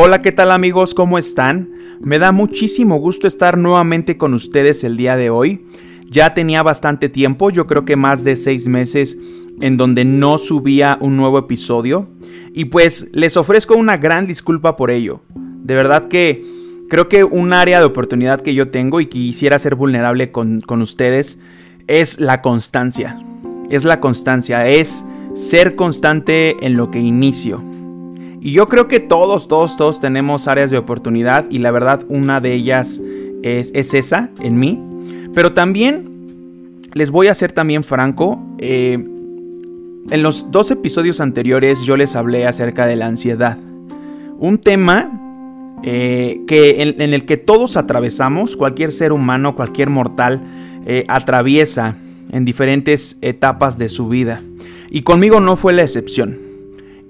Hola, ¿qué tal amigos? ¿Cómo están? Me da muchísimo gusto estar nuevamente con ustedes el día de hoy. Ya tenía bastante tiempo, yo creo que más de seis meses en donde no subía un nuevo episodio. Y pues les ofrezco una gran disculpa por ello. De verdad que creo que un área de oportunidad que yo tengo y quisiera ser vulnerable con, con ustedes es la constancia. Es la constancia, es ser constante en lo que inicio. Y yo creo que todos, todos, todos tenemos áreas de oportunidad y la verdad una de ellas es, esa en mí. Pero también les voy a ser también franco. Eh, en los dos episodios anteriores yo les hablé acerca de la ansiedad. Un tema eh, que en, el que todos atravesamos, cualquier ser humano, cualquier mortal, eh, atraviesa en diferentes etapas de su vida. Y conmigo no fue la excepción.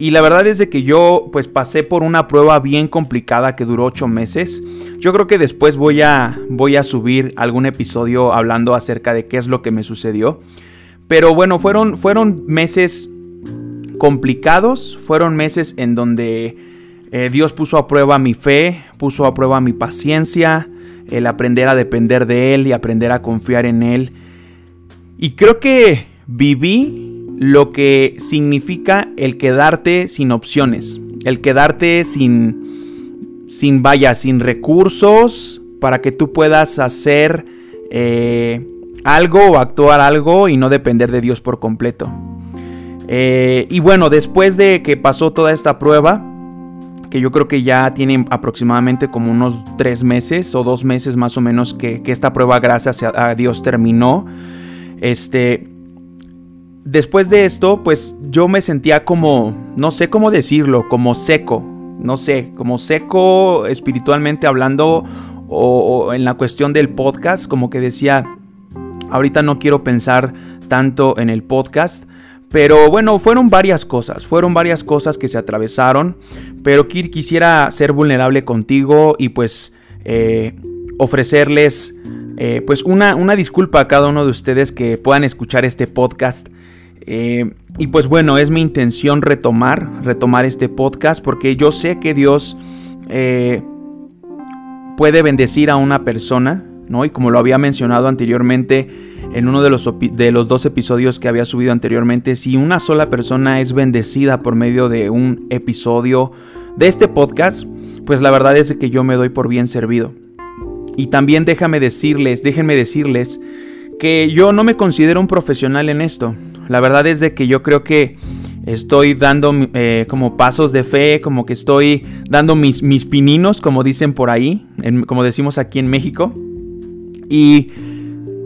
Y la verdad es de que yo pues pasé por una prueba bien complicada que duró ocho meses. Yo creo que después voy a, voy a subir algún episodio hablando acerca de qué es lo que me sucedió. Pero bueno, fueron, fueron meses complicados, fueron meses en donde eh, Dios puso a prueba mi fe, puso a prueba mi paciencia, el aprender a depender de Él y aprender a confiar en Él. Y creo que viví lo que significa el quedarte sin opciones, el quedarte sin, sin vaya, sin recursos para que tú puedas hacer eh, algo o actuar algo y no depender de Dios por completo. Eh, y bueno, después de que pasó toda esta prueba, que yo creo que ya tiene aproximadamente como unos tres meses o dos meses más o menos que, que esta prueba, gracias a Dios, terminó. Este, después de esto, pues yo me sentía como, no sé cómo decirlo, como seco, no sé, como seco espiritualmente hablando o, en la cuestión del podcast, como que decía, ahorita no quiero pensar tanto en el podcast. Pero bueno, fueron varias cosas, fueron varias cosas que se atravesaron, pero quisiera ser vulnerable contigo y pues eh, ofrecerles eh, pues una, una disculpa a cada uno de ustedes que puedan escuchar este podcast eh, y pues bueno, es mi intención retomar, retomar este podcast porque yo sé que Dios eh, puede bendecir a una persona, ¿no? Y como lo había mencionado anteriormente en uno de los, de los dos episodios que había subido anteriormente, si una sola persona es bendecida por medio de un episodio de este podcast, pues la verdad es que yo me doy por bien servido. Y también déjame decirles, déjenme decirles que yo no me considero un profesional en esto. La verdad es de que yo creo que estoy dando eh, como pasos de fe, como que estoy dando mis, mis pininos, como dicen por ahí, como decimos aquí en México. Y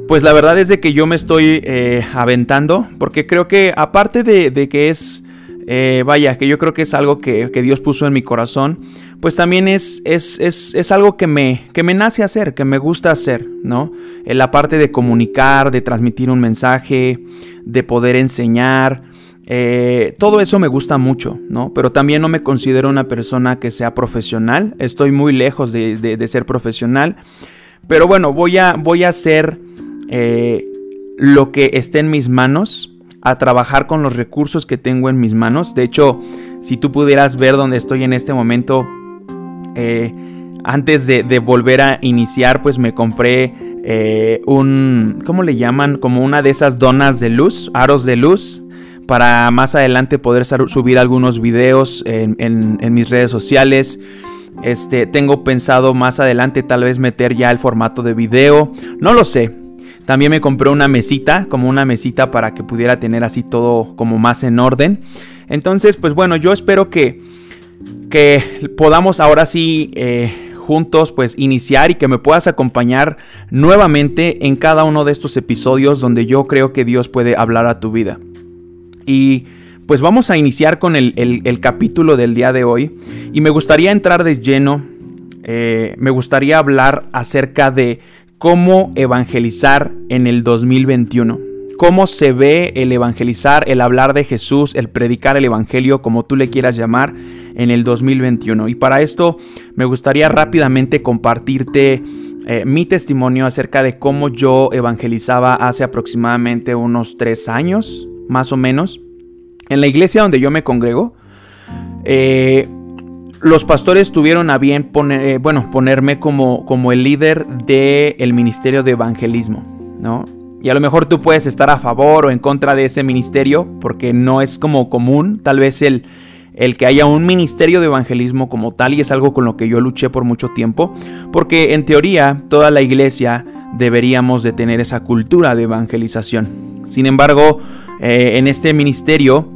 pues la verdad es de que yo me estoy eh, aventando, porque creo que aparte de, que es, eh, vaya, que yo creo que es algo que, que, Dios puso en mi corazón, pues también es, es, es, es algo que me, que me nace hacer, que me gusta hacer, ¿no? En la parte de comunicar, de transmitir un mensaje, de poder enseñar. Eh, todo eso me gusta mucho, ¿no? Pero también no me considero una persona que sea profesional. Estoy muy lejos de, ser profesional. Pero bueno, voy a, voy a hacer eh, lo que esté en mis manos, a trabajar con los recursos que tengo en mis manos. De hecho, si tú pudieras ver dónde estoy en este momento, eh, antes de, volver a iniciar, pues me compré eh, un, ¿cómo le llaman? Como una de esas donas de luz, aros de luz, para más adelante poder subir algunos videos en, mis redes sociales. Este, tengo pensado más adelante tal vez meter ya el formato de video, no lo sé. También me compré una mesita, como una mesita para que pudiera tener así todo como más en orden. Entonces, pues bueno, yo espero que, que podamos ahora sí eh, juntos pues iniciar y que me puedas acompañar nuevamente en cada uno de estos episodios donde yo creo que Dios puede hablar a tu vida. Y pues vamos a iniciar con el, capítulo del día de hoy y me gustaría entrar de lleno, eh, me gustaría hablar acerca de cómo evangelizar en el 2021 cómo se ve el evangelizar, el hablar de Jesús, el predicar el Evangelio, como tú le quieras llamar, en el 2021. Y para esto me gustaría rápidamente compartirte eh, mi testimonio acerca de cómo yo evangelizaba hace aproximadamente unos tres años, más o menos, en la iglesia donde yo me congrego. Eh, los pastores tuvieron a bien poner, eh, bueno, ponerme como, como el líder del ministerio de evangelismo, ¿no? Y a lo mejor tú puedes estar a favor o en contra de ese ministerio, porque no es como común, tal vez el, el que haya un ministerio de evangelismo como tal, y es algo con lo que yo luché por mucho tiempo, porque en teoría toda la iglesia deberíamos de tener esa cultura de evangelización. Sin embargo, eh, en este ministerio,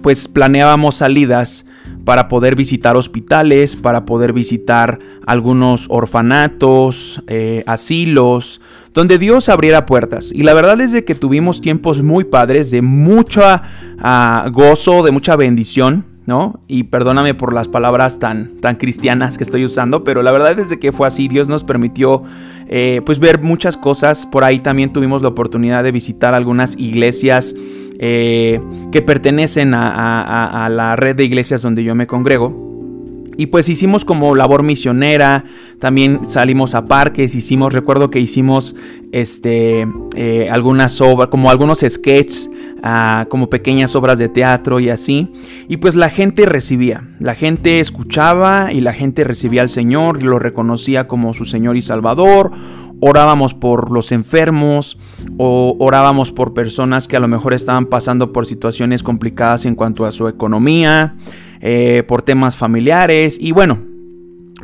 pues planeábamos salidas para poder visitar hospitales, para poder visitar algunos orfanatos, eh, asilos, donde Dios abriera puertas. Y la verdad es de que tuvimos tiempos muy padres, de mucho ah, gozo, de mucha bendición. ¿no? Y perdóname por las palabras tan, tan cristianas que estoy usando, pero la verdad es de que fue así, Dios nos permitió eh, pues ver muchas cosas, por ahí también tuvimos la oportunidad de visitar algunas iglesias eh, que pertenecen a, la red de iglesias donde yo me congrego. Y pues hicimos como labor misionera, también salimos a parques, hicimos, recuerdo que hicimos este, eh, algunas obras, como algunos sketches, ah, como pequeñas obras de teatro y así. Y pues la gente recibía, la gente escuchaba y la gente recibía al Señor, lo reconocía como su Señor y Salvador orábamos por los enfermos o orábamos por personas que a lo mejor estaban pasando por situaciones complicadas en cuanto a su economía, eh, por temas familiares y bueno,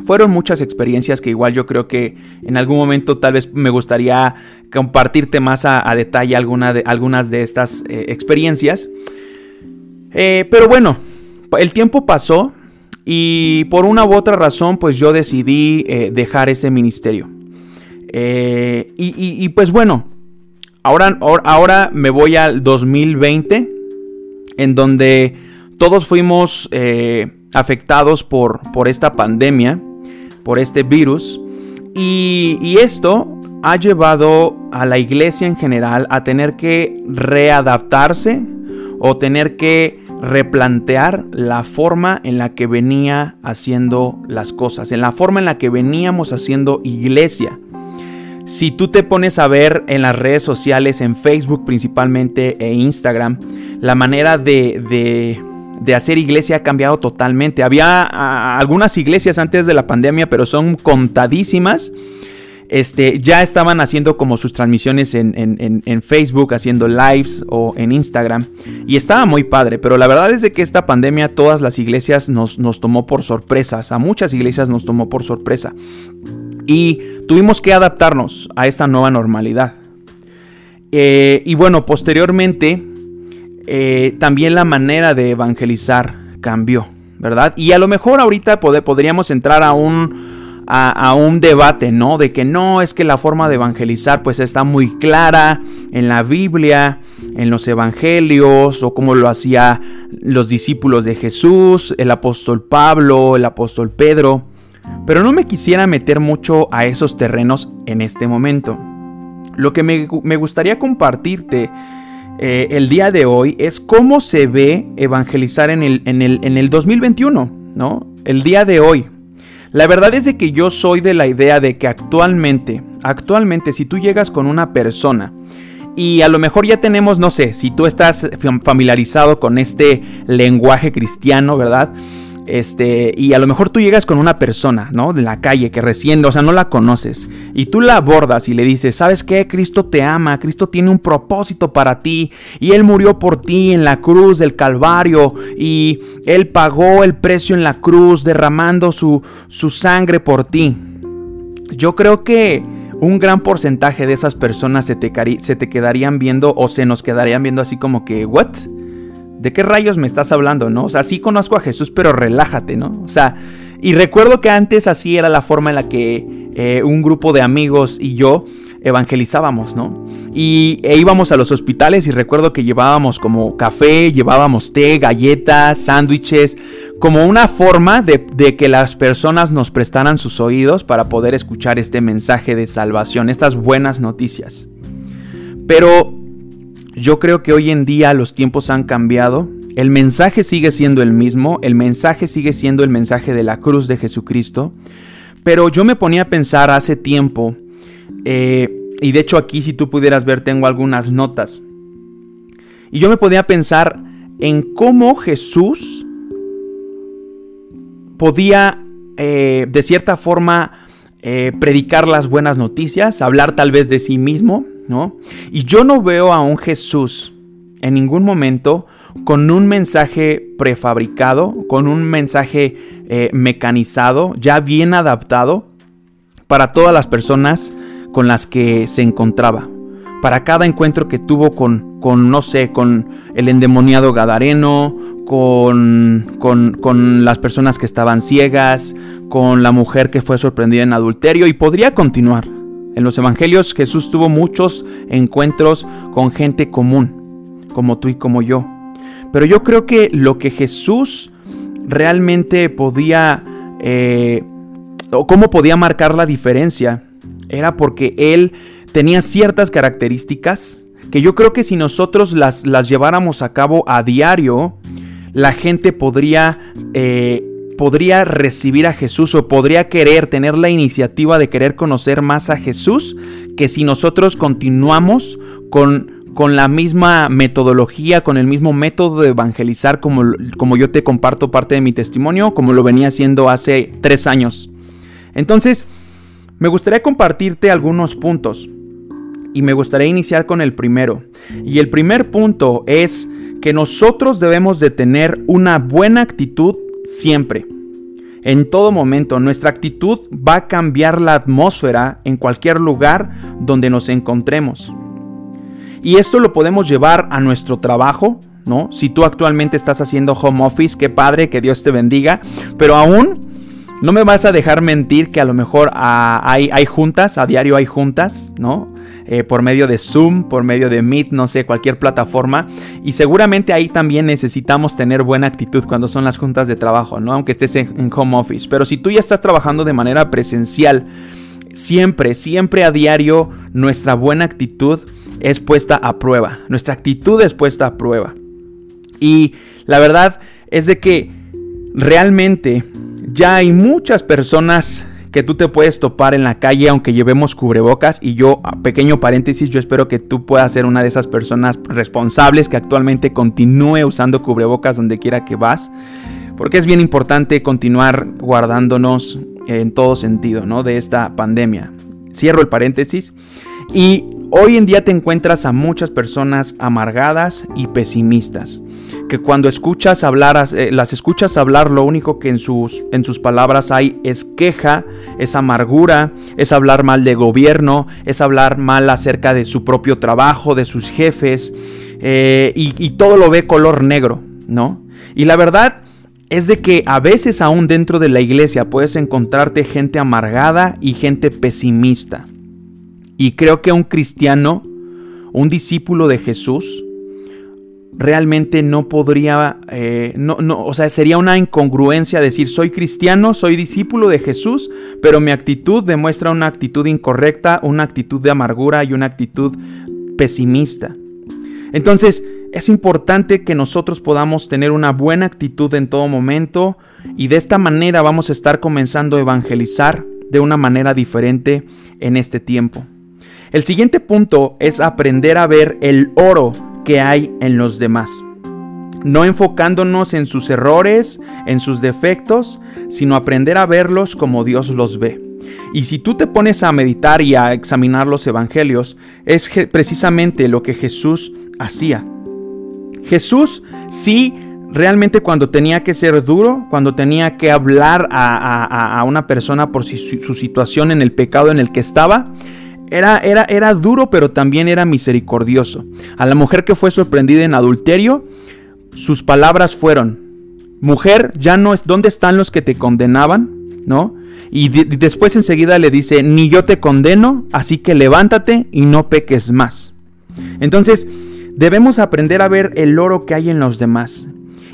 fueron muchas experiencias que igual yo creo que en algún momento tal vez me gustaría compartirte más a, detalle de, algunas de estas eh, experiencias. Eh, pero bueno, el tiempo pasó y por una u otra razón pues yo decidí dejar ese ministerio. Eh, y, pues bueno, ahora, ahora me voy al 2020, en donde todos fuimos eh, afectados por, por esta pandemia, por este virus. Y, y, esto ha llevado a la iglesia en general a tener que readaptarse o tener que replantear la forma en la que venía haciendo las cosas, en la forma en la que veníamos haciendo iglesia. Si tú te pones a ver en las redes sociales, en Facebook principalmente e Instagram, la manera de, hacer iglesia ha cambiado totalmente. Había algunas iglesias antes de la pandemia, pero son contadísimas. Este, ya estaban haciendo como sus transmisiones en, Facebook, haciendo lives o en Instagram. Y estaba muy padre, pero la verdad es de que esta pandemia todas las iglesias nos, nos tomó por sorpresas. A muchas iglesias nos tomó por sorpresa y tuvimos que adaptarnos a esta nueva normalidad. Eh, y bueno, posteriormente eh, también la manera de evangelizar cambió, ¿verdad? Y a lo mejor ahorita podríamos entrar a un, a, un debate, ¿no? De que no, es que la forma de evangelizar pues está muy clara en la Biblia, en los evangelios, o como lo hacía los discípulos de Jesús, el apóstol Pablo, el apóstol Pedro. Pero no me quisiera meter mucho a esos terrenos en este momento. Lo que me, gustaría compartirte eh, el día de hoy es cómo se ve evangelizar en el, en el, en el 2021, ¿no? El día de hoy. La verdad es de que yo soy de la idea de que actualmente, actualmente si tú llegas con una persona y a lo mejor ya tenemos, no sé, si tú estás familiarizado con este lenguaje cristiano, ¿verdad? Este, y a lo mejor tú llegas con una persona, ¿no? De la calle que recién, o sea, no la conoces. Y tú la abordas y le dices, ¿sabes qué? Cristo te ama, Cristo tiene un propósito para ti. Y Él murió por ti en la cruz del Calvario. Y Él pagó el precio en la cruz, derramando su, sangre por ti. Yo creo que un gran porcentaje de esas personas se te, se te quedarían viendo o se nos quedarían viendo así como que, ¿what? ¿De qué rayos me estás hablando, no? O sea, sí conozco a Jesús, pero relájate, ¿no? O sea, y recuerdo que antes así era la forma en la que eh, un grupo de amigos y yo evangelizábamos, ¿no? Y e íbamos a los hospitales y recuerdo que llevábamos como café, llevábamos té, galletas, sándwiches, como una forma de, de, que las personas nos prestaran sus oídos para poder escuchar este mensaje de salvación, estas buenas noticias. Pero yo creo que hoy en día los tiempos han cambiado. El mensaje sigue siendo el mismo, el mensaje sigue siendo el mensaje de la cruz de Jesucristo. Pero yo me ponía a pensar hace tiempo, eh, y de hecho aquí si tú pudieras ver tengo algunas notas, y yo me podía pensar en cómo Jesús podía eh, de cierta forma eh, predicar las buenas noticias, hablar tal vez de sí mismo, ¿no? Y yo no veo a un Jesús en ningún momento con un mensaje prefabricado, con un mensaje eh, mecanizado, ya bien adaptado para todas las personas con las que se encontraba. Para cada encuentro que tuvo con, con no sé, con el endemoniado Gadareno, con, con, con, las personas que estaban ciegas, con la mujer que fue sorprendida en adulterio y podría continuar. En los evangelios Jesús tuvo muchos encuentros con gente común, como tú y como yo. Pero yo creo que lo que Jesús realmente podía, eh, o cómo podía marcar la diferencia, era porque Él tenía ciertas características que yo creo que si nosotros las, lleváramos a cabo a diario, la gente podría, eh, podría recibir a Jesús o podría querer tener la iniciativa de querer conocer más a Jesús que si nosotros continuamos con con la misma metodología, con el mismo método de evangelizar como, como yo te comparto parte de mi testimonio, como lo venía haciendo hace tres años. Entonces, me gustaría compartirte algunos puntos y me gustaría iniciar con el primero. Y el primer punto es que nosotros debemos de tener una buena actitud siempre. En todo momento, nuestra actitud va a cambiar la atmósfera en cualquier lugar donde nos encontremos. Y esto lo podemos llevar a nuestro trabajo, ¿no? Si tú actualmente estás haciendo home office, qué padre, que Dios te bendiga, pero aún no me vas a dejar mentir que a lo mejor ah, hay, hay, juntas, a diario hay juntas, ¿no? Eh, por medio de Zoom, por medio de Meet, no sé, cualquier plataforma. Y seguramente ahí también necesitamos tener buena actitud cuando son las juntas de trabajo, ¿no? Aunque estés en home office. Pero si tú ya estás trabajando de manera presencial, siempre, siempre a diario, nuestra buena actitud es puesta a prueba. Nuestra actitud es puesta a prueba. Y la verdad es de que realmente ya hay muchas personas que tú te puedes topar en la calle aunque llevemos cubrebocas y yo, pequeño paréntesis, yo espero que tú puedas ser una de esas personas responsables que actualmente continúe usando cubrebocas donde quiera que vas, porque es bien importante continuar guardándonos en todo sentido, ¿no? De esta pandemia. Cierro el paréntesis y Hoy en día te encuentras a muchas personas amargadas y pesimistas, que cuando escuchas hablar, eh, las escuchas hablar, lo único que en sus, en sus palabras hay es queja, es amargura, es hablar mal de gobierno, es hablar mal acerca de su propio trabajo, de sus jefes, eh, y, y todo lo ve color negro, ¿no? Y la verdad es de que a veces aún dentro de la iglesia puedes encontrarte gente amargada y gente pesimista. Y creo que un cristiano, un discípulo de Jesús, realmente no podría, eh, no, no, o sea, sería una incongruencia decir, soy cristiano, soy discípulo de Jesús, pero mi actitud demuestra una actitud incorrecta, una actitud de amargura y una actitud pesimista. Entonces, es importante que nosotros podamos tener una buena actitud en todo momento y de esta manera vamos a estar comenzando a evangelizar de una manera diferente en este tiempo. El siguiente punto es aprender a ver el oro que hay en los demás. No enfocándonos en sus errores, en sus defectos, sino aprender a verlos como Dios los ve. Y si tú te pones a meditar y a examinar los evangelios, es precisamente lo que Jesús hacía. Jesús sí realmente cuando tenía que ser duro, cuando tenía que hablar a, una persona por su, su situación en el pecado en el que estaba, era, era, era duro, pero también era misericordioso. A la mujer que fue sorprendida en adulterio, sus palabras fueron, mujer, ya no es, ¿dónde están los que te condenaban? ¿No? Y, después enseguida le dice, ni yo te condeno, así que levántate y no peques más. Entonces, debemos aprender a ver el oro que hay en los demás.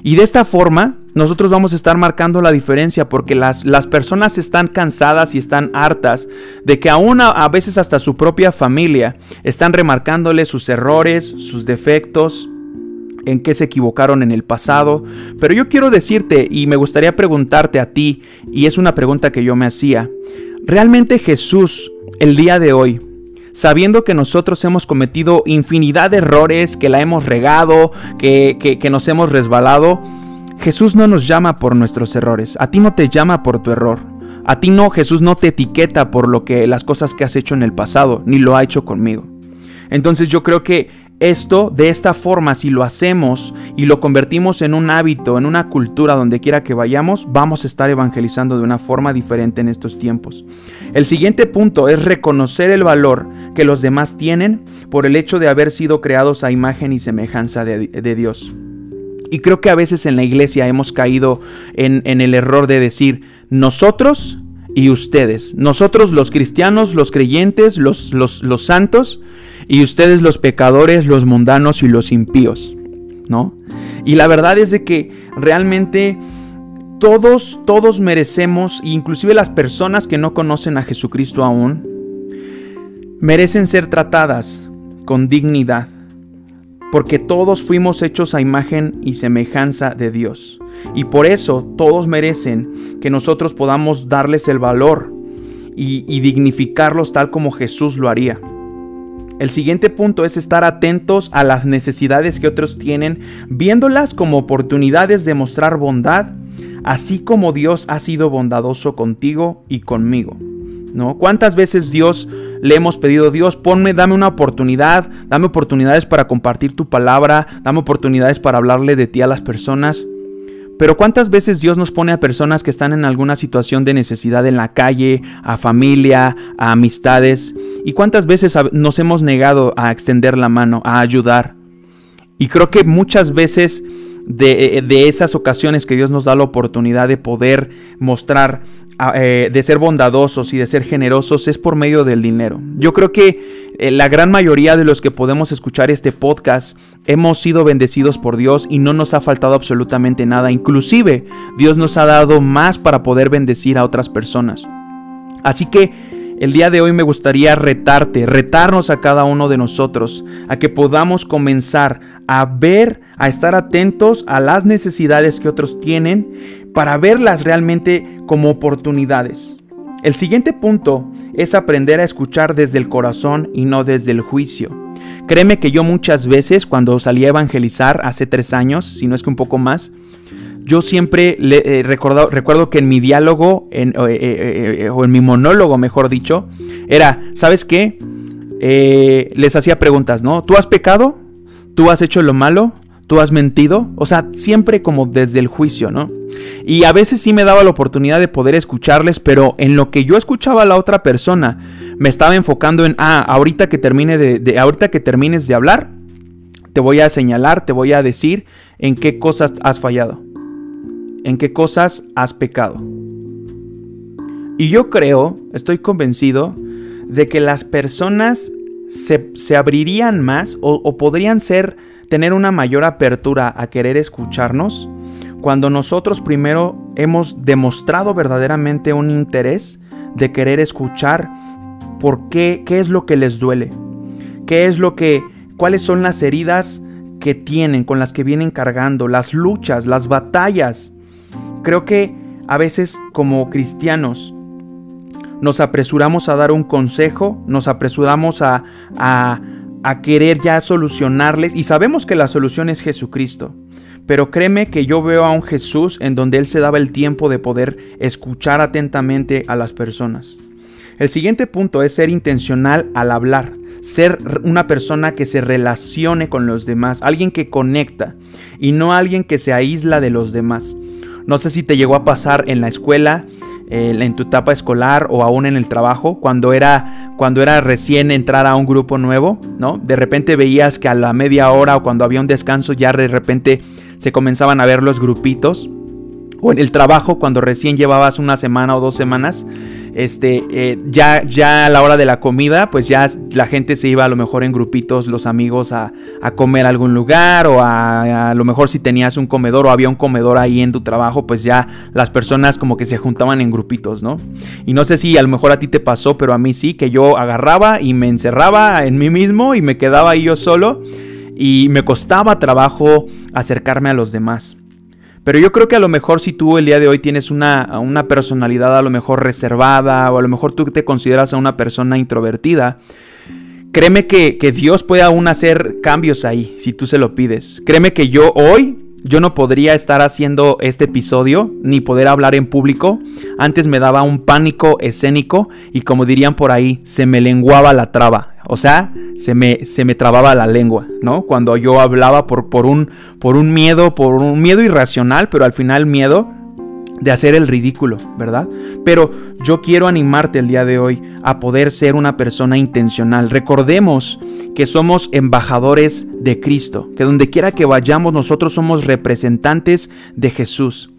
Y de esta forma, nosotros vamos a estar marcando la diferencia porque las, las personas están cansadas y están hartas de que aún a, veces hasta su propia familia están remarcándole sus errores, sus defectos, en qué se equivocaron en el pasado. Pero yo quiero decirte y me gustaría preguntarte a ti, y es una pregunta que yo me hacía, ¿realmente Jesús el día de hoy sabiendo que nosotros hemos cometido infinidad de errores, que la hemos regado, que, nos hemos resbalado, Jesús no nos llama por nuestros errores, a ti no te llama por tu error. A ti no, Jesús no te etiqueta por lo que las cosas que has hecho en el pasado, ni lo ha hecho conmigo. Entonces yo creo que esto de esta forma, si lo hacemos y lo convertimos en un hábito, en una cultura donde quiera que vayamos, vamos a estar evangelizando de una forma diferente en estos tiempos. El siguiente punto es reconocer el valor que los demás tienen por el hecho de haber sido creados a imagen y semejanza de, Dios. Y creo que a veces en la iglesia hemos caído en, el error de decir nosotros y ustedes, nosotros los cristianos, los creyentes, los, santos, y ustedes los pecadores, los mundanos y los impíos, ¿no? Y la verdad es de que realmente todos, todos merecemos, inclusive las personas que no conocen a Jesucristo aún, merecen ser tratadas con dignidad, porque todos fuimos hechos a imagen y semejanza de Dios. Y por eso todos merecen que nosotros podamos darles el valor y, dignificarlos tal como Jesús lo haría. El siguiente punto es estar atentos a las necesidades que otros tienen, viéndolas como oportunidades de mostrar bondad, así como Dios ha sido bondadoso contigo y conmigo. ¿No? ¿Cuántas veces Dios le hemos pedido, Dios, ponme, dame una oportunidad, dame oportunidades para compartir tu palabra, dame oportunidades para hablarle de ti a las personas? Pero ¿cuántas veces Dios nos pone a personas que están en alguna situación de necesidad en la calle, a familia, a amistades? ¿Y cuántas veces nos hemos negado a extender la mano, a ayudar? Y creo que muchas veces de, de esas ocasiones que Dios nos da la oportunidad de poder mostrar eh, de ser bondadosos y de ser generosos es por medio del dinero. Yo creo que eh, la gran mayoría de los que podemos escuchar este podcast hemos sido bendecidos por Dios y no nos ha faltado absolutamente nada. Inclusive Dios nos ha dado más para poder bendecir a otras personas. Así que el día de hoy me gustaría retarte, retarnos a cada uno de nosotros, a que podamos comenzar a ver, a estar atentos a las necesidades que otros tienen, para verlas realmente como oportunidades. El siguiente punto es aprender a escuchar desde el corazón y no desde el juicio. Créeme que yo muchas veces cuando salí a evangelizar hace tres años, si no es que un poco más, yo siempre le, eh, recuerdo que en mi diálogo en, eh, eh, o en mi monólogo, mejor dicho, era, ¿sabes qué? les hacía preguntas, ¿no? ¿Tú has pecado? ¿Tú has hecho lo malo? ¿Tú has mentido? O sea, siempre como desde el juicio, ¿no? Y a veces sí me daba la oportunidad de poder escucharles, pero en lo que yo escuchaba a la otra persona, me estaba enfocando en, ah, ahorita que termine de, ahorita que termines de hablar, te voy a señalar, te voy a decir en qué cosas has fallado, en qué cosas has pecado. Y yo creo, estoy convencido, de que las personas se, abrirían más o podrían ser, tener una mayor apertura a querer escucharnos cuando nosotros primero hemos demostrado verdaderamente un interés de querer escuchar por qué, qué es lo que les duele, qué es lo que, cuáles son las heridas que tienen, con las que vienen cargando, las luchas, las batallas. Creo que a veces como cristianos nos apresuramos a dar un consejo, nos apresuramos a, a, a querer ya solucionarles y sabemos que la solución es Jesucristo. Pero créeme que yo veo a un Jesús en donde Él se daba el tiempo de poder escuchar atentamente a las personas. El siguiente punto es ser intencional al hablar, ser una persona que se relacione con los demás, alguien que conecta y no alguien que se aísla de los demás. No sé si te llegó a pasar en la escuela, en tu etapa escolar o aún en el trabajo, cuando era, cuando era recién entrar a un grupo nuevo, ¿no? De repente veías que a la media hora o cuando había un descanso ya de repente se comenzaban a ver los grupitos. O en el trabajo, cuando recién llevabas una semana o dos semanas, este, eh, ya, ya a la hora de la comida, pues ya la gente se iba a lo mejor en grupitos, los amigos, a, comer a algún lugar, o a, a, lo mejor si tenías un comedor o había un comedor ahí en tu trabajo, pues ya las personas como que se juntaban en grupitos, ¿no? Y no sé si a lo mejor a ti te pasó, pero a mí sí, que yo agarraba y me encerraba en mí mismo y me quedaba ahí yo solo y me costaba trabajo acercarme a los demás. Pero yo creo que a lo mejor si tú el día de hoy tienes una, una, personalidad a lo mejor reservada o a lo mejor tú te consideras a una persona introvertida, créeme que, que Dios puede aún hacer cambios ahí si tú se lo pides. Créeme que yo hoy yo no podría estar haciendo este episodio ni poder hablar en público. Antes me daba un pánico escénico y como dirían por ahí, se me lenguaba la traba. O sea, se me, se me trababa la lengua, ¿no? Cuando yo hablaba por, por, un, por un miedo, por un miedo irracional, pero al final miedo de hacer el ridículo, ¿verdad? Pero yo quiero animarte el día de hoy a poder ser una persona intencional. Recordemos que somos embajadores de Cristo, que donde quiera que vayamos nosotros somos representantes de Jesús.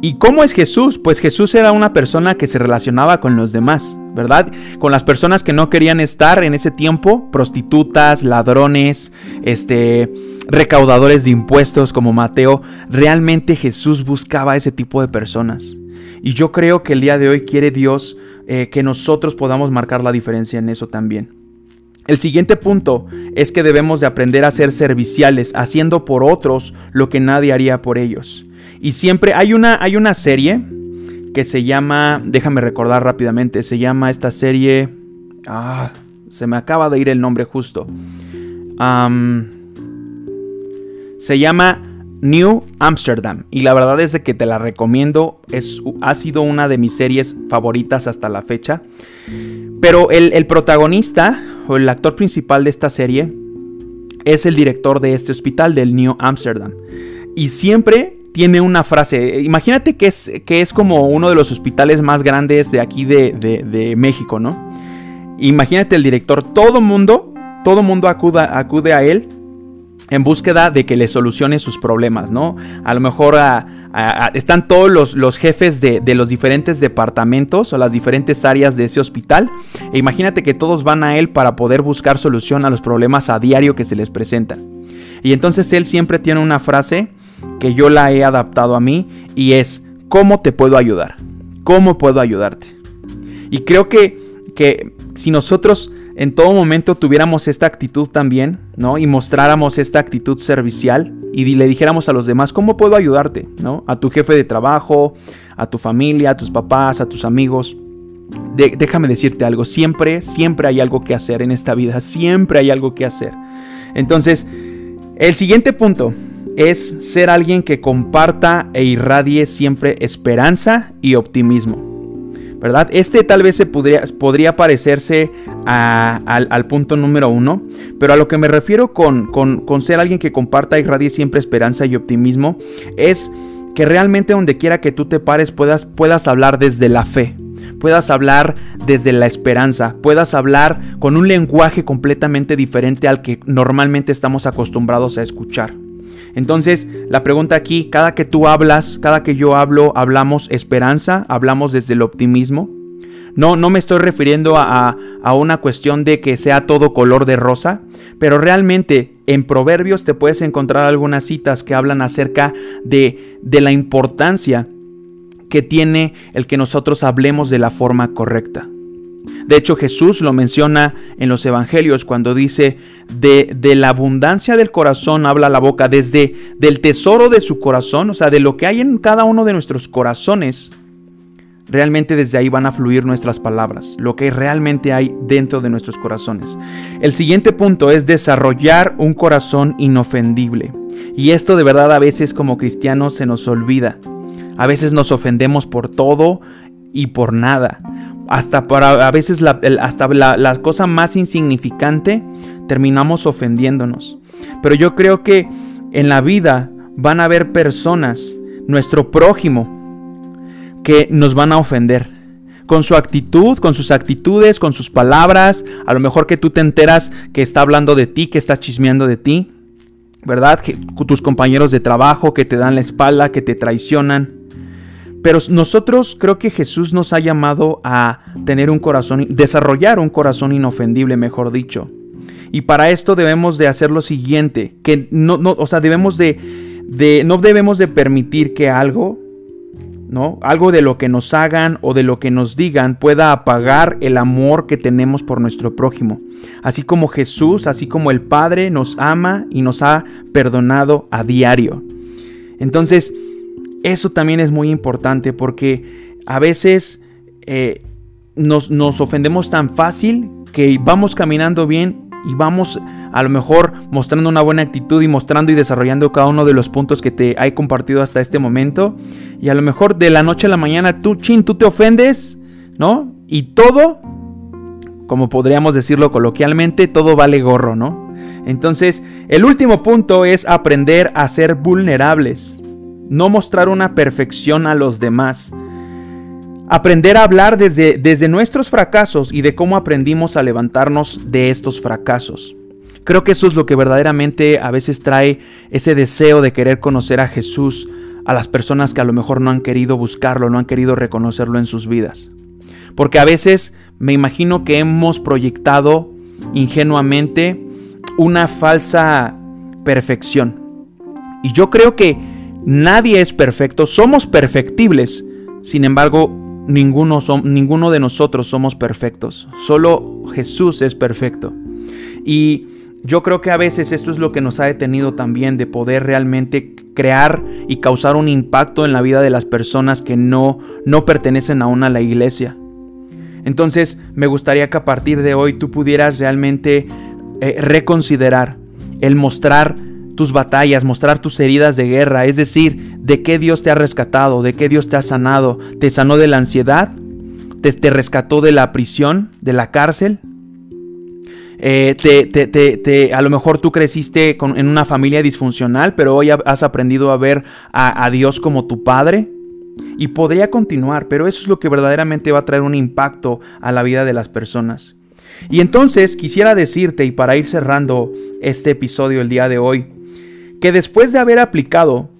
¿Y cómo es Jesús? Pues Jesús era una persona que se relacionaba con los demás, ¿verdad? Con las personas que no querían estar en ese tiempo, prostitutas, ladrones, este, recaudadores de impuestos como Mateo. Realmente Jesús buscaba ese tipo de personas. Y yo creo que el día de hoy quiere Dios eh, que nosotros podamos marcar la diferencia en eso también. El siguiente punto es que debemos de aprender a ser serviciales, haciendo por otros lo que nadie haría por ellos. Y siempre hay una, hay una serie que se llama, déjame recordar rápidamente, se llama esta serie, ah, se me acaba de ir el nombre justo. se llama New Amsterdam y la verdad es que te la recomiendo, es, ha sido una de mis series favoritas hasta la fecha. Pero el, el protagonista o el actor principal de esta serie es el director de este hospital del New Amsterdam. Y siempre tiene una frase. Imagínate que es, que es como uno de los hospitales más grandes de aquí de, México, ¿no? Imagínate el director, todo mundo, todo mundo acuda, acude a él en búsqueda de que le solucione sus problemas, ¿no? A lo mejor están todos los, los jefes de, de, los diferentes departamentos o las diferentes áreas de ese hospital. E imagínate que todos van a él para poder buscar solución a los problemas a diario que se les presentan. Y entonces él siempre tiene una frase que yo la he adaptado a mí y es ¿cómo te puedo ayudar? ¿Cómo puedo ayudarte? Y creo que, que si nosotros en todo momento tuviéramos esta actitud también, ¿no? Y mostráramos esta actitud servicial y le dijéramos a los demás, ¿cómo puedo ayudarte? ¿No? A tu jefe de trabajo, a tu familia, a tus papás, a tus amigos. déjame decirte algo, siempre, siempre hay algo que hacer en esta vida, siempre hay algo que hacer. Entonces, el siguiente punto es ser alguien que comparta e irradie siempre esperanza y optimismo. ¿Verdad? Este tal vez se podría, parecerse al, punto número uno, pero a lo que me refiero con, ser alguien que comparta y irradie siempre esperanza y optimismo es que realmente donde quiera que tú te pares puedas hablar desde la fe, puedas hablar desde la esperanza, puedas hablar con un lenguaje completamente diferente al que normalmente estamos acostumbrados a escuchar. Entonces, la pregunta aquí, cada que tú hablas, cada que yo hablo, hablamos esperanza, hablamos desde el optimismo. No, no me estoy refiriendo a, a, una cuestión de que sea todo color de rosa, pero realmente en Proverbios te puedes encontrar algunas citas que hablan acerca de, de la importancia que tiene el que nosotros hablemos de la forma correcta. De hecho, Jesús lo menciona en los evangelios cuando dice, de, de, la abundancia del corazón habla la boca, desde del tesoro de su corazón, o sea, de lo que hay en cada uno de nuestros corazones, realmente desde ahí van a fluir nuestras palabras, lo que realmente hay dentro de nuestros corazones. El siguiente punto es desarrollar un corazón inofendible. Y esto de verdad a veces como cristianos se nos olvida. A veces nos ofendemos por todo y por nada hasta para a veces la, hasta la, cosa más insignificante terminamos ofendiéndonos. Pero yo creo que en la vida van a haber personas, nuestro prójimo, que nos van a ofender. Con su actitud, con sus actitudes, con sus palabras. A lo mejor que tú te enteras que está hablando de ti, que está chismeando de ti. ¿Verdad? Que tus compañeros de trabajo que te dan la espalda, que te traicionan. Pero nosotros creo que Jesús nos ha llamado a tener un corazón, desarrollar un corazón inofendible, mejor dicho. Y para esto debemos de hacer lo siguiente, que no, no o sea, debemos de, de, no debemos de permitir que algo, ¿no? Algo de lo que nos hagan o de lo que nos digan pueda apagar el amor que tenemos por nuestro prójimo. Así como Jesús, así como el Padre nos ama y nos ha perdonado a diario. Entonces, eso también es muy importante porque a veces eh, nos, nos ofendemos tan fácil que vamos caminando bien y vamos a lo mejor mostrando una buena actitud y mostrando y desarrollando cada uno de los puntos que te he compartido hasta este momento. Y a lo mejor de la noche a la mañana tú, chin, tú te ofendes, ¿no? Y todo, como podríamos decirlo coloquialmente, todo vale gorro, ¿no? Entonces, el último punto es aprender a ser vulnerables, no mostrar una perfección a los demás. Aprender a hablar desde, desde nuestros fracasos y de cómo aprendimos a levantarnos de estos fracasos. Creo que eso es lo que verdaderamente a veces trae ese deseo de querer conocer a Jesús a las personas que a lo mejor no han querido buscarlo, no han querido reconocerlo en sus vidas. Porque a veces me imagino que hemos proyectado ingenuamente una falsa perfección. Y yo creo que nadie es perfecto, somos perfectibles. Sin embargo, ninguno, de nosotros somos perfectos. Solo Jesús es perfecto. Y yo creo que a veces esto es lo que nos ha detenido también de poder realmente crear y causar un impacto en la vida de las personas que no, no pertenecen aún a la iglesia. Entonces me gustaría que a partir de hoy tú pudieras realmente eh, reconsiderar el mostrar tus batallas, mostrar tus heridas de guerra, es decir, de qué Dios te ha rescatado, de qué Dios te ha sanado. ¿Te sanó de la ansiedad? ¿Te, rescató de la prisión, de la cárcel? Eh, te, a lo mejor tú creciste en una familia disfuncional, pero hoy has aprendido a ver a, a Dios como tu Padre. Y podría continuar, pero eso es lo que verdaderamente va a traer un impacto a la vida de las personas. Y entonces quisiera decirte, y para ir cerrando este episodio el día de hoy, que después de haber aplicado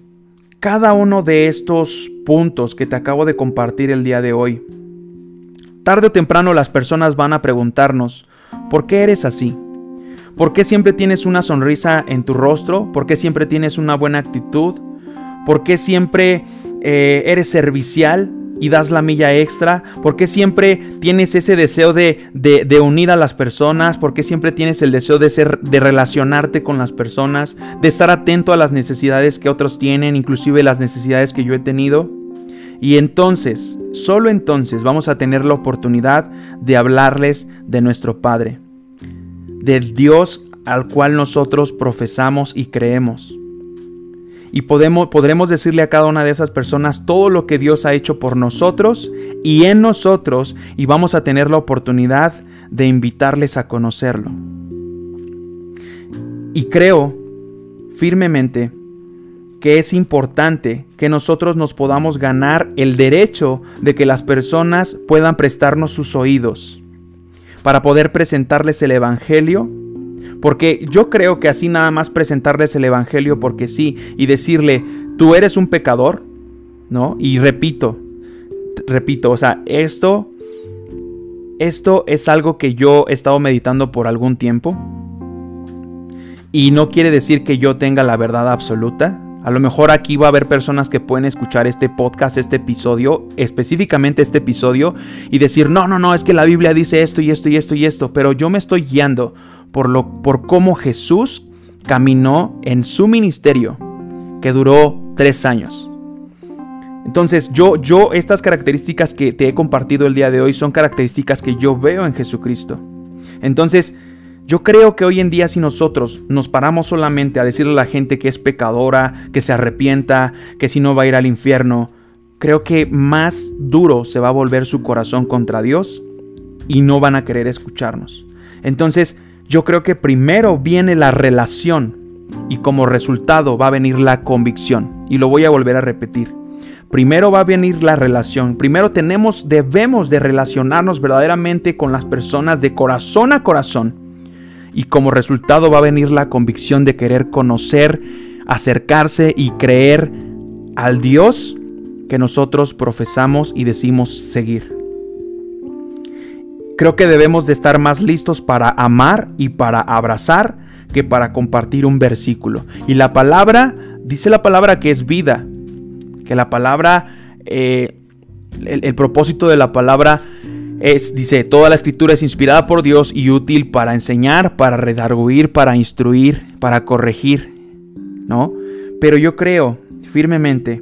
cada uno de estos puntos que te acabo de compartir el día de hoy, tarde o temprano las personas van a preguntarnos, ¿por qué eres así? ¿Por qué siempre tienes una sonrisa en tu rostro? ¿Por qué siempre tienes una buena actitud? ¿Por qué siempre eh, eres servicial? Y das la milla extra? ¿Por qué siempre tienes ese deseo de, de, unir a las personas? ¿Por qué siempre tienes el deseo de, ser, de relacionarte con las personas? ¿De estar atento a las necesidades que otros tienen, inclusive las necesidades que yo he tenido? Y entonces, solo entonces vamos a tener la oportunidad de hablarles de nuestro Padre, del Dios al cual nosotros profesamos y creemos y podemos, podremos decirle a cada una de esas personas todo lo que Dios ha hecho por nosotros y en nosotros y vamos a tener la oportunidad de invitarles a conocerlo. Y creo firmemente que es importante que nosotros nos podamos ganar el derecho de que las personas puedan prestarnos sus oídos para poder presentarles el Evangelio porque yo creo que así nada más presentarles el Evangelio porque sí y decirle, tú eres un pecador, ¿no? Y repito, repito, o sea, esto, esto es algo que yo he estado meditando por algún tiempo. Y no quiere decir que yo tenga la verdad absoluta. A lo mejor aquí va a haber personas que pueden escuchar este podcast, este episodio, específicamente este episodio, y decir, no, no, no, es que la Biblia dice esto y esto y esto y esto, pero yo me estoy guiando por, lo, por cómo Jesús caminó en su ministerio, que duró tres años. Entonces yo, yo, estas características que te he compartido el día de hoy son características que yo veo en Jesucristo. Entonces, yo creo que hoy en día si nosotros nos paramos solamente a decirle a la gente que es pecadora, que se arrepienta, que si no va a ir al infierno, creo que más duro se va a volver su corazón contra Dios y no van a querer escucharnos. Entonces, yo creo que primero viene la relación y como resultado va a venir la convicción. Y lo voy a volver a repetir. Primero va a venir la relación. Primero tenemos, debemos de relacionarnos verdaderamente con las personas de corazón a corazón. Y como resultado va a venir la convicción de querer conocer, acercarse y creer al Dios que nosotros profesamos y decimos seguir. Creo que debemos de estar más listos para amar y para abrazar que para compartir un versículo. Y la palabra, dice la palabra que es vida, que la palabra, eh, el, propósito de la palabra es, dice, toda la escritura es inspirada por Dios y útil para enseñar, para redarguir, para instruir, para corregir, ¿no? Pero yo creo firmemente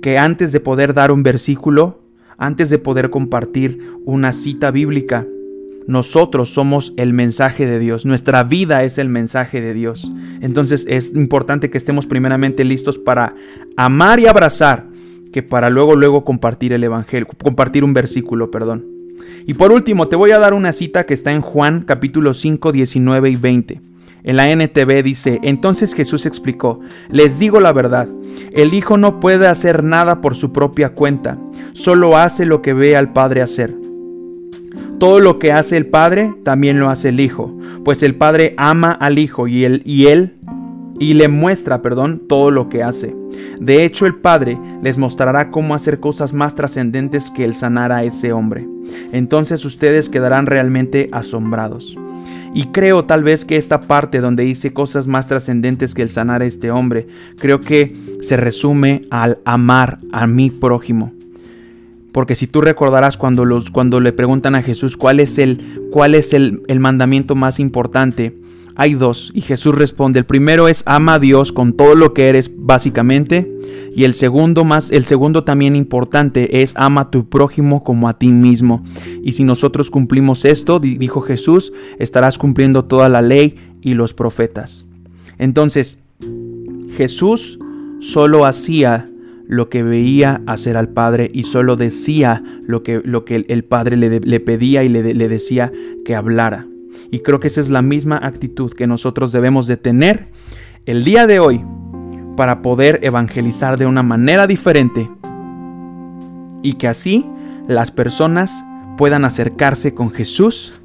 que antes de poder dar un versículo, antes de poder compartir una cita bíblica, nosotros somos el mensaje de Dios, nuestra vida es el mensaje de Dios. Entonces es importante que estemos primeramente listos para amar y abrazar, que para luego luego compartir el evangelio, compartir un versículo, perdón. Y por último, te voy a dar una cita que está en Juan capítulo 5, 19 y 20. En la NTV dice, entonces Jesús explicó, les digo la verdad, el Hijo no puede hacer nada por su propia cuenta, solo hace lo que ve al Padre hacer. Todo lo que hace el Padre, también lo hace el Hijo, pues el Padre ama al Hijo y él, y él y le muestra, perdón, todo lo que hace. De hecho, el Padre les mostrará cómo hacer cosas más trascendentes que el sanar a ese hombre. Entonces ustedes quedarán realmente asombrados. Y creo tal vez que esta parte donde dice cosas más trascendentes que el sanar a este hombre, creo que se resume al amar a mi prójimo. Porque si tú recordarás cuando, los, cuando le preguntan a Jesús cuál es, el, cuál es el mandamiento más importante, hay dos y Jesús responde, el primero es ama a Dios con todo lo que eres básicamente y el segundo más el segundo también importante es ama a tu prójimo como a ti mismo. Y si nosotros cumplimos esto, dijo Jesús, estarás cumpliendo toda la ley y los profetas. Entonces, Jesús solo hacía lo que veía hacer al Padre y solo decía lo que, lo que el Padre le, pedía y le, le decía que hablara. Y creo que esa es la misma actitud que nosotros debemos de tener el día de hoy para poder evangelizar de una manera diferente y que así las personas puedan acercarse con Jesús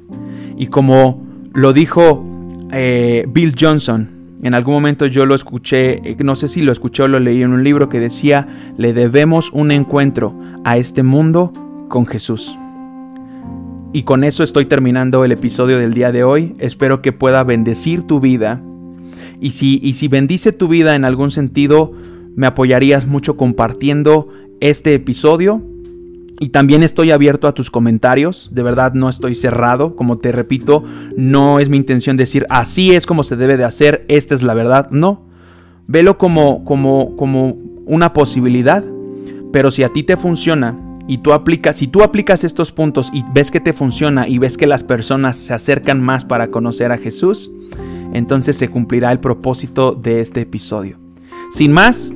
y como lo dijo eh, Bill Johnson, en algún momento yo lo escuché, eh, no sé si lo escuché o lo leí en un libro que decía, le debemos un encuentro a este mundo con Jesús. Y con eso estoy terminando el episodio del día de hoy. Espero que pueda bendecir tu vida. Y si, y si bendice tu vida en algún sentido, me apoyarías mucho compartiendo este episodio. Y también estoy abierto a tus comentarios. De verdad no estoy cerrado. Como te repito, no es mi intención decir así es como se debe de hacer. Esta es la verdad. No. Velo como, como, como una posibilidad. Pero si a ti te funciona y tú aplicas, si tú aplicas estos puntos y ves que te funciona y ves que las personas se acercan más para conocer a Jesús, entonces se cumplirá el propósito de este episodio. Sin más,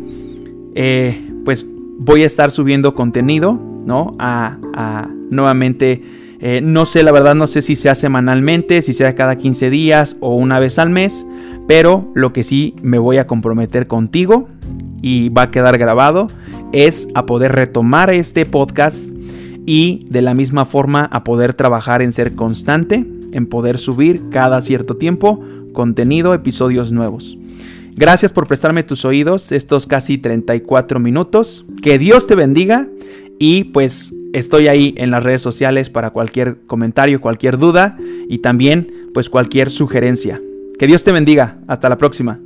eh, pues voy a estar subiendo contenido, ¿no? A, nuevamente, eh, no sé, la verdad no sé si sea semanalmente, si sea cada 15 días o una vez al mes, pero lo que sí me voy a comprometer contigo y va a quedar grabado es a poder retomar este podcast y de la misma forma a poder trabajar en ser constante, en poder subir cada cierto tiempo contenido, episodios nuevos. Gracias por prestarme tus oídos estos casi 34 minutos. Que Dios te bendiga y pues estoy ahí en las redes sociales para cualquier comentario, cualquier duda y también pues cualquier sugerencia. Que Dios te bendiga. Hasta la próxima.